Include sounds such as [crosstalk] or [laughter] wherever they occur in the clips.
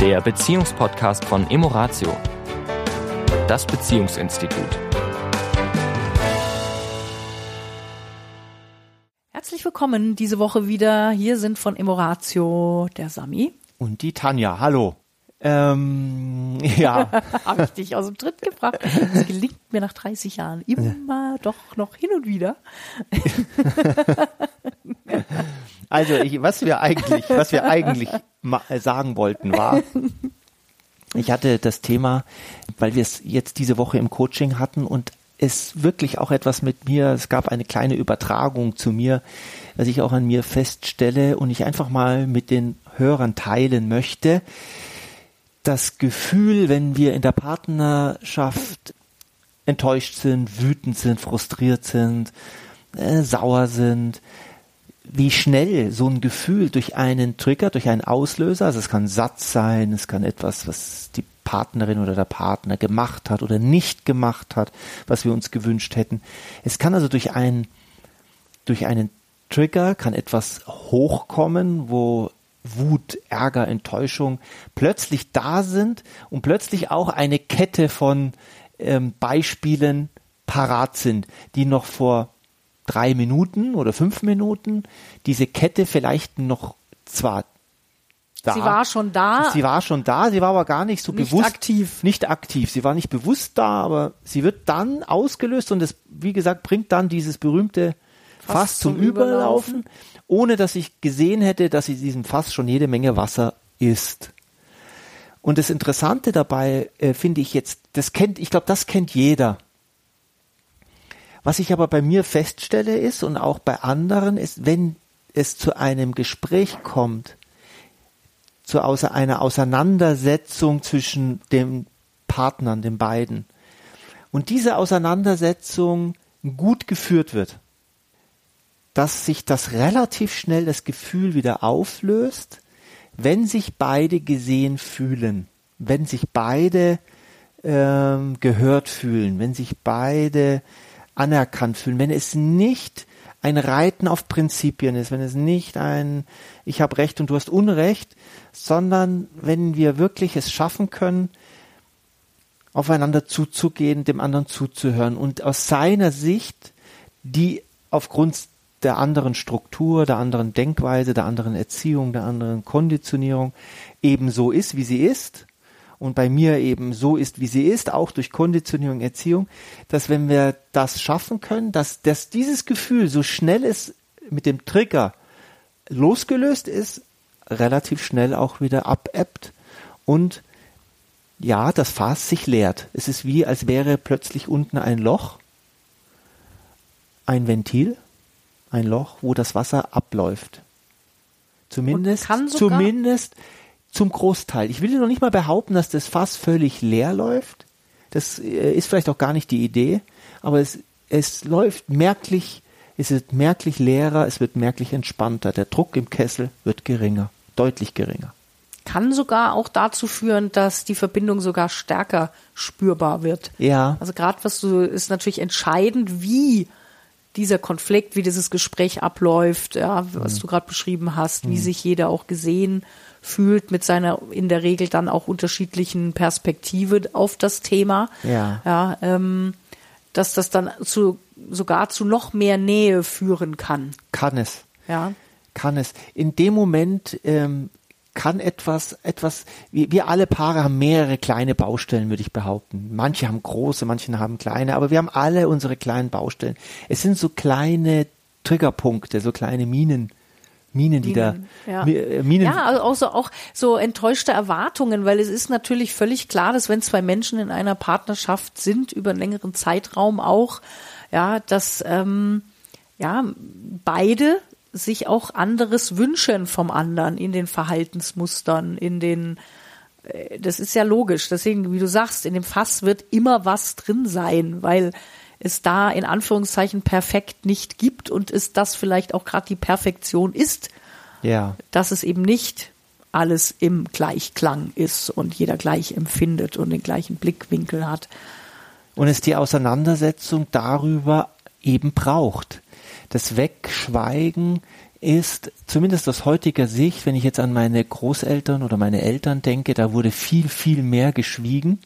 der Beziehungspodcast von Emoratio, das Beziehungsinstitut. Herzlich willkommen diese Woche wieder. Hier sind von Emoratio der Sami. Und die Tanja. Hallo. Ähm, [laughs] ja. [laughs] Habe ich dich aus dem Tritt gebracht. Das gelingt mir nach 30 Jahren immer doch noch hin und wieder. [laughs] Also ich, was wir eigentlich, was wir eigentlich sagen wollten, war, [laughs] ich hatte das Thema, weil wir es jetzt diese Woche im Coaching hatten und es wirklich auch etwas mit mir, es gab eine kleine Übertragung zu mir, was ich auch an mir feststelle und ich einfach mal mit den Hörern teilen möchte. Das Gefühl, wenn wir in der Partnerschaft enttäuscht sind, wütend sind, frustriert sind, äh, sauer sind, wie schnell so ein Gefühl durch einen Trigger, durch einen Auslöser, also es kann Satz sein, es kann etwas, was die Partnerin oder der Partner gemacht hat oder nicht gemacht hat, was wir uns gewünscht hätten. Es kann also durch einen, durch einen Trigger kann etwas hochkommen, wo Wut, Ärger, Enttäuschung plötzlich da sind und plötzlich auch eine Kette von ähm, Beispielen parat sind, die noch vor drei Minuten oder fünf Minuten diese Kette vielleicht noch zwar da. Sie war schon da. Sie war schon da, sie war aber gar nicht so nicht bewusst. aktiv. Nicht aktiv. Sie war nicht bewusst da, aber sie wird dann ausgelöst und es, wie gesagt, bringt dann dieses berühmte Fass, Fass zum, zum Überlaufen, Überlaufen, ohne dass ich gesehen hätte, dass sie diesem Fass schon jede Menge Wasser ist. Und das Interessante dabei äh, finde ich jetzt, das kennt, ich glaube, das kennt jeder. Was ich aber bei mir feststelle ist und auch bei anderen ist, wenn es zu einem Gespräch kommt, zu außer einer Auseinandersetzung zwischen den Partnern, den beiden, und diese Auseinandersetzung gut geführt wird, dass sich das relativ schnell das Gefühl wieder auflöst, wenn sich beide gesehen fühlen, wenn sich beide ähm, gehört fühlen, wenn sich beide anerkannt fühlen, wenn es nicht ein Reiten auf Prinzipien ist, wenn es nicht ein Ich habe Recht und du hast Unrecht, sondern wenn wir wirklich es schaffen können, aufeinander zuzugehen, dem anderen zuzuhören und aus seiner Sicht, die aufgrund der anderen Struktur, der anderen Denkweise, der anderen Erziehung, der anderen Konditionierung eben so ist, wie sie ist, und bei mir eben so ist, wie sie ist, auch durch Konditionierung, Erziehung, dass wenn wir das schaffen können, dass, dass dieses Gefühl, so schnell es mit dem Trigger losgelöst ist, relativ schnell auch wieder abebbt und ja, das Fass sich leert. Es ist wie, als wäre plötzlich unten ein Loch, ein Ventil, ein Loch, wo das Wasser abläuft. Zumindest, zumindest zum Großteil. Ich will noch nicht mal behaupten, dass das Fass völlig leer läuft. Das äh, ist vielleicht auch gar nicht die Idee, aber es, es läuft merklich, es wird merklich leerer, es wird merklich entspannter. Der Druck im Kessel wird geringer, deutlich geringer. Kann sogar auch dazu führen, dass die Verbindung sogar stärker spürbar wird. Ja. Also gerade was du ist natürlich entscheidend, wie dieser Konflikt, wie dieses Gespräch abläuft, ja, was mhm. du gerade beschrieben hast, wie mhm. sich jeder auch gesehen fühlt mit seiner in der Regel dann auch unterschiedlichen Perspektive auf das Thema. Ja. ja ähm, dass das dann zu sogar zu noch mehr Nähe führen kann. Kann es. Ja. Kann es. In dem Moment ähm, kann etwas, etwas, wir, wir alle Paare haben mehrere kleine Baustellen, würde ich behaupten. Manche haben große, manche haben kleine, aber wir haben alle unsere kleinen Baustellen. Es sind so kleine Triggerpunkte, so kleine Minen, Minen, die Minen, da ja. Äh, Minen. Ja, also auch so, auch so enttäuschte Erwartungen, weil es ist natürlich völlig klar, dass wenn zwei Menschen in einer Partnerschaft sind über einen längeren Zeitraum auch, ja, dass ähm, ja beide sich auch anderes wünschen vom anderen in den Verhaltensmustern, in den äh, das ist ja logisch. Deswegen, wie du sagst, in dem Fass wird immer was drin sein, weil es da in Anführungszeichen perfekt nicht gibt und es das vielleicht auch gerade die Perfektion ist, ja. dass es eben nicht alles im Gleichklang ist und jeder gleich empfindet und den gleichen Blickwinkel hat. Und es die Auseinandersetzung darüber eben braucht. Das Wegschweigen ist zumindest aus heutiger Sicht, wenn ich jetzt an meine Großeltern oder meine Eltern denke, da wurde viel, viel mehr geschwiegen.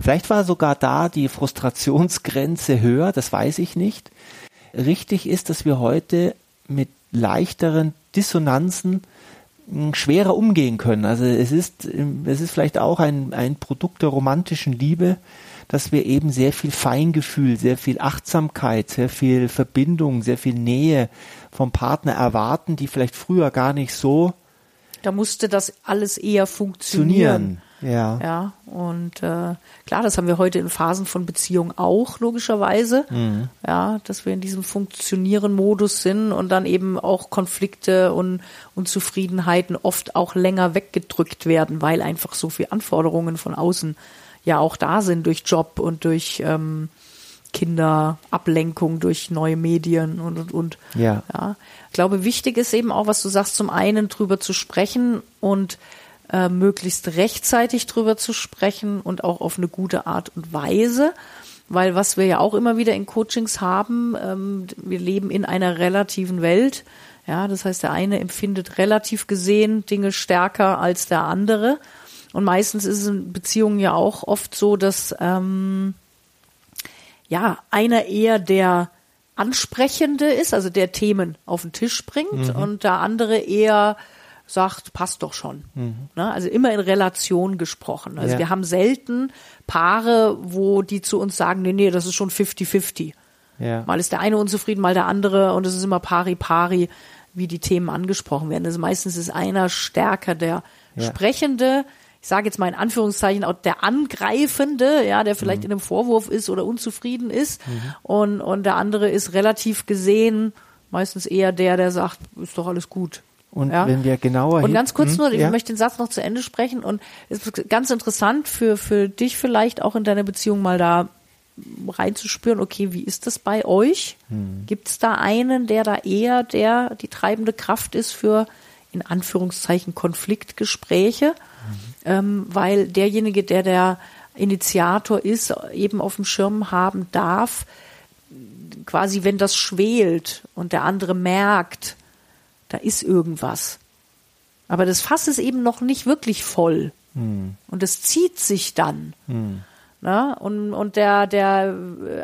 Vielleicht war sogar da die Frustrationsgrenze höher, das weiß ich nicht. Richtig ist, dass wir heute mit leichteren Dissonanzen hm, schwerer umgehen können. Also es ist, es ist vielleicht auch ein, ein Produkt der romantischen Liebe, dass wir eben sehr viel Feingefühl, sehr viel Achtsamkeit, sehr viel Verbindung, sehr viel Nähe vom Partner erwarten, die vielleicht früher gar nicht so. Da musste das alles eher funktionieren. Ja. Ja, und äh, klar, das haben wir heute in Phasen von Beziehung auch, logischerweise. Mhm. Ja, dass wir in diesem Funktionieren-Modus sind und dann eben auch Konflikte und Unzufriedenheiten oft auch länger weggedrückt werden, weil einfach so viele Anforderungen von außen ja auch da sind durch Job und durch ähm, Kinderablenkung, durch neue Medien und und und. Ja. ja. Ich glaube, wichtig ist eben auch, was du sagst, zum einen drüber zu sprechen und äh, möglichst rechtzeitig drüber zu sprechen und auch auf eine gute Art und Weise. Weil was wir ja auch immer wieder in Coachings haben, ähm, wir leben in einer relativen Welt. Ja, das heißt, der eine empfindet relativ gesehen Dinge stärker als der andere. Und meistens ist es in Beziehungen ja auch oft so, dass ähm, ja einer eher der Ansprechende ist, also der Themen auf den Tisch bringt mhm. und der andere eher sagt, passt doch schon. Mhm. Ne? Also immer in Relation gesprochen. Also ja. wir haben selten Paare, wo die zu uns sagen, nee, nee, das ist schon 50-50. Ja. Mal ist der eine unzufrieden, mal der andere und es ist immer pari pari, wie die Themen angesprochen werden. Also meistens ist einer stärker der ja. Sprechende, ich sage jetzt mal in Anführungszeichen, auch der Angreifende, ja, der vielleicht mhm. in einem Vorwurf ist oder unzufrieden ist. Mhm. Und, und der andere ist relativ gesehen meistens eher der, der sagt, ist doch alles gut. Und ja. wenn wir genauer Und ganz kurz nur, ich ja. möchte den Satz noch zu Ende sprechen und es ist ganz interessant für, für dich vielleicht auch in deiner Beziehung mal da reinzuspüren, okay, wie ist das bei euch? Hm. Gibt es da einen, der da eher der die treibende Kraft ist für in Anführungszeichen Konfliktgespräche? Hm. Ähm, weil derjenige, der der Initiator ist, eben auf dem Schirm haben darf, quasi wenn das schwelt und der andere merkt, da ist irgendwas. Aber das Fass ist eben noch nicht wirklich voll. Hm. Und es zieht sich dann. Hm. Na, und, und der, der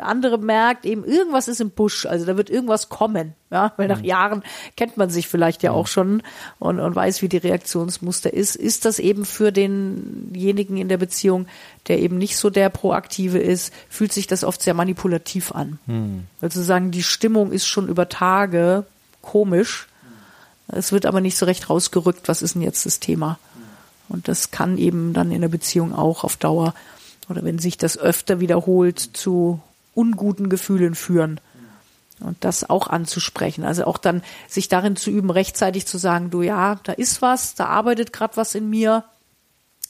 andere merkt eben, irgendwas ist im Busch, also da wird irgendwas kommen. Ja, weil nach hm. Jahren kennt man sich vielleicht ja hm. auch schon und, und weiß, wie die Reaktionsmuster ist. Ist das eben für denjenigen in der Beziehung, der eben nicht so der Proaktive ist, fühlt sich das oft sehr manipulativ an. Hm. Also sagen, die Stimmung ist schon über Tage komisch es wird aber nicht so recht rausgerückt, was ist denn jetzt das Thema. Und das kann eben dann in der Beziehung auch auf Dauer oder wenn sich das öfter wiederholt zu unguten Gefühlen führen. Und das auch anzusprechen. Also auch dann sich darin zu üben, rechtzeitig zu sagen, du ja, da ist was, da arbeitet gerade was in mir,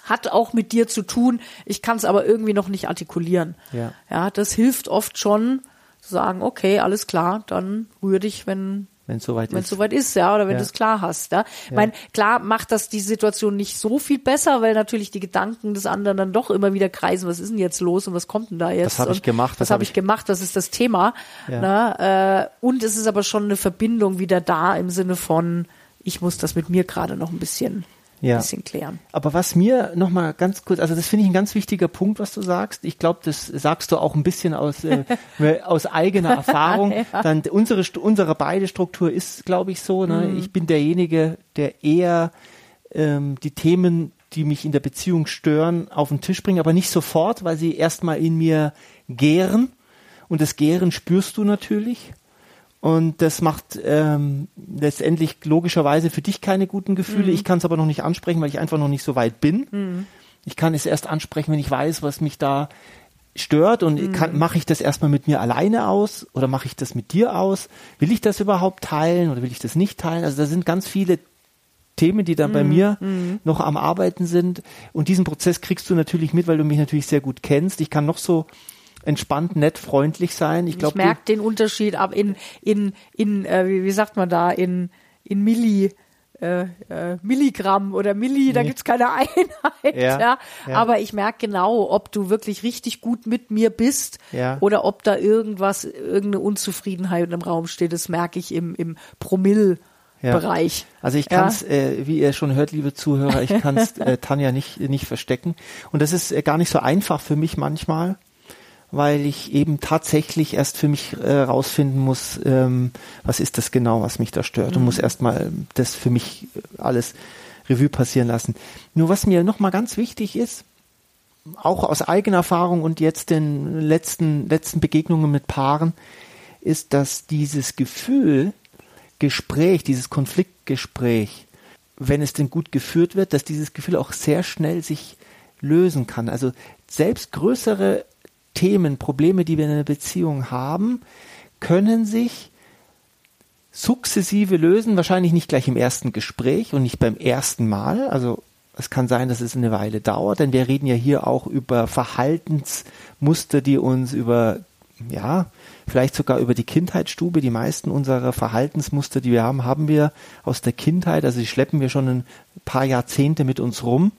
hat auch mit dir zu tun, ich kann es aber irgendwie noch nicht artikulieren. Ja. ja, das hilft oft schon, zu sagen, okay, alles klar, dann rühr dich, wenn wenn es soweit ist. Wenn es soweit ist, ja, oder wenn ja. du es klar hast. Ja? Ich ja. meine, klar macht das die Situation nicht so viel besser, weil natürlich die Gedanken des anderen dann doch immer wieder kreisen, was ist denn jetzt los und was kommt denn da jetzt? Was habe ich gemacht? Was habe ich gemacht? Das ist das Thema. Ja. Ne? Äh, und es ist aber schon eine Verbindung wieder da im Sinne von, ich muss das mit mir gerade noch ein bisschen ja. bisschen klären. Aber was mir nochmal ganz kurz, also das finde ich ein ganz wichtiger Punkt, was du sagst. Ich glaube, das sagst du auch ein bisschen aus, äh, [laughs] aus eigener Erfahrung. [laughs] ja. Dann unsere, unsere beide Struktur ist, glaube ich, so. Ne? Mhm. Ich bin derjenige, der eher ähm, die Themen, die mich in der Beziehung stören, auf den Tisch bringt, aber nicht sofort, weil sie erstmal in mir gären. Und das Gären spürst du natürlich. Und das macht ähm, letztendlich logischerweise für dich keine guten Gefühle. Mhm. Ich kann es aber noch nicht ansprechen, weil ich einfach noch nicht so weit bin. Mhm. Ich kann es erst ansprechen, wenn ich weiß, was mich da stört und mhm. mache ich das erstmal mit mir alleine aus oder mache ich das mit dir aus? Will ich das überhaupt teilen oder will ich das nicht teilen? Also da sind ganz viele Themen, die da bei mhm. mir mhm. noch am Arbeiten sind. Und diesen Prozess kriegst du natürlich mit, weil du mich natürlich sehr gut kennst. Ich kann noch so entspannt, nett, freundlich sein. Ich, glaub, ich merke den Unterschied ab in, in, in äh, wie, sagt man da, in, in Milli. Äh, äh, Milligramm oder Milli, nee. da gibt's keine [laughs] Einheit. Ja, ja. ja. Aber ich merke genau, ob du wirklich richtig gut mit mir bist ja. oder ob da irgendwas, irgendeine Unzufriedenheit im Raum steht. Das merke ich im, im Promille. Ja. Bereich. Also ich kann es, ja. äh, wie ihr schon hört, liebe Zuhörer, ich kann es [laughs] äh, Tanja nicht, nicht verstecken. Und das ist äh, gar nicht so einfach für mich manchmal, weil ich eben tatsächlich erst für mich äh, rausfinden muss, ähm, was ist das genau, was mich da stört. Mhm. Und muss erstmal das für mich alles Revue passieren lassen. Nur was mir nochmal ganz wichtig ist, auch aus eigener Erfahrung und jetzt den letzten, letzten Begegnungen mit Paaren, ist, dass dieses Gefühl, Gespräch, dieses Konfliktgespräch, wenn es denn gut geführt wird, dass dieses Gefühl auch sehr schnell sich lösen kann. Also selbst größere Themen, Probleme, die wir in einer Beziehung haben, können sich sukzessive lösen, wahrscheinlich nicht gleich im ersten Gespräch und nicht beim ersten Mal. Also es kann sein, dass es eine Weile dauert, denn wir reden ja hier auch über Verhaltensmuster, die uns über ja, vielleicht sogar über die Kindheitsstube. Die meisten unserer Verhaltensmuster, die wir haben, haben wir aus der Kindheit, also die schleppen wir schon ein paar Jahrzehnte mit uns rum.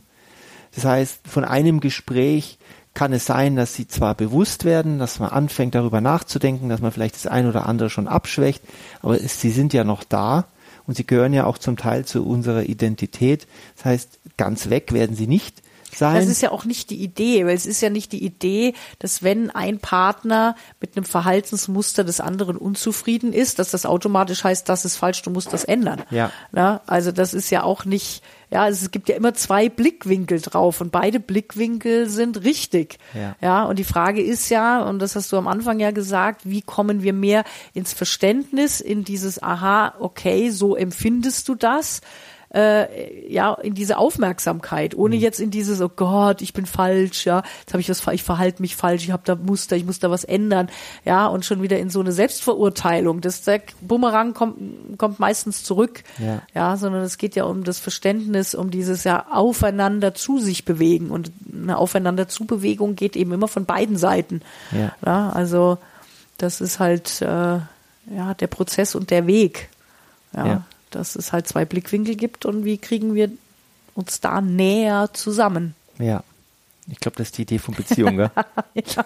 Das heißt, von einem Gespräch kann es sein, dass sie zwar bewusst werden, dass man anfängt darüber nachzudenken, dass man vielleicht das ein oder andere schon abschwächt, aber es, sie sind ja noch da und sie gehören ja auch zum Teil zu unserer Identität. Das heißt, ganz weg werden sie nicht sein. Das ist ja auch nicht die Idee, weil es ist ja nicht die Idee, dass wenn ein Partner mit einem Verhaltensmuster des anderen unzufrieden ist, dass das automatisch heißt, das ist falsch, du musst das ändern. Ja. Na, also das ist ja auch nicht, ja, es gibt ja immer zwei Blickwinkel drauf und beide Blickwinkel sind richtig. Ja. ja, und die Frage ist ja, und das hast du am Anfang ja gesagt, wie kommen wir mehr ins Verständnis, in dieses, aha, okay, so empfindest du das äh, ja in diese Aufmerksamkeit, ohne mhm. jetzt in dieses oh Gott, ich bin falsch, ja, jetzt habe ich was, ich verhalte mich falsch, ich habe da Muster, ich muss da was ändern, ja, und schon wieder in so eine Selbstverurteilung. Das der Bumerang kommt kommt meistens zurück, ja. ja, sondern es geht ja um das Verständnis, um dieses ja aufeinander zu sich bewegen und eine aufeinander zu Bewegung geht eben immer von beiden Seiten. Ja. ja also das ist halt äh, ja der Prozess und der Weg. Ja. ja dass es halt zwei Blickwinkel gibt und wie kriegen wir uns da näher zusammen. Ja. Ich glaube, das ist die Idee von Beziehung, gell? [laughs] ja,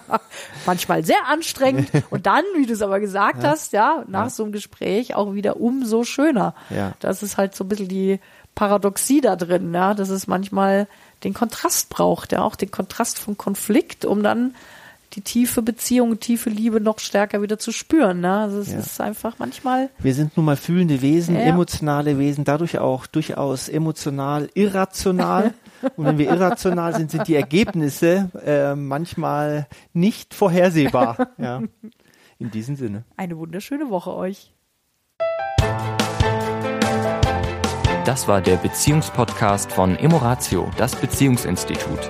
manchmal sehr anstrengend und dann, wie du es aber gesagt ja. hast, ja, nach ja. so einem Gespräch auch wieder umso schöner. Ja. Das ist halt so ein bisschen die Paradoxie da drin, ja, dass es manchmal den Kontrast braucht, ja, auch den Kontrast vom Konflikt, um dann die tiefe Beziehung, tiefe Liebe noch stärker wieder zu spüren. Ne? Also es ja. ist einfach manchmal. Wir sind nun mal fühlende Wesen, ja. emotionale Wesen, dadurch auch durchaus emotional irrational. [laughs] Und wenn wir irrational sind, sind die Ergebnisse äh, manchmal nicht vorhersehbar. [laughs] Ja. In diesem Sinne. Eine wunderschöne Woche euch. Das war der Beziehungspodcast von Emoratio, das Beziehungsinstitut.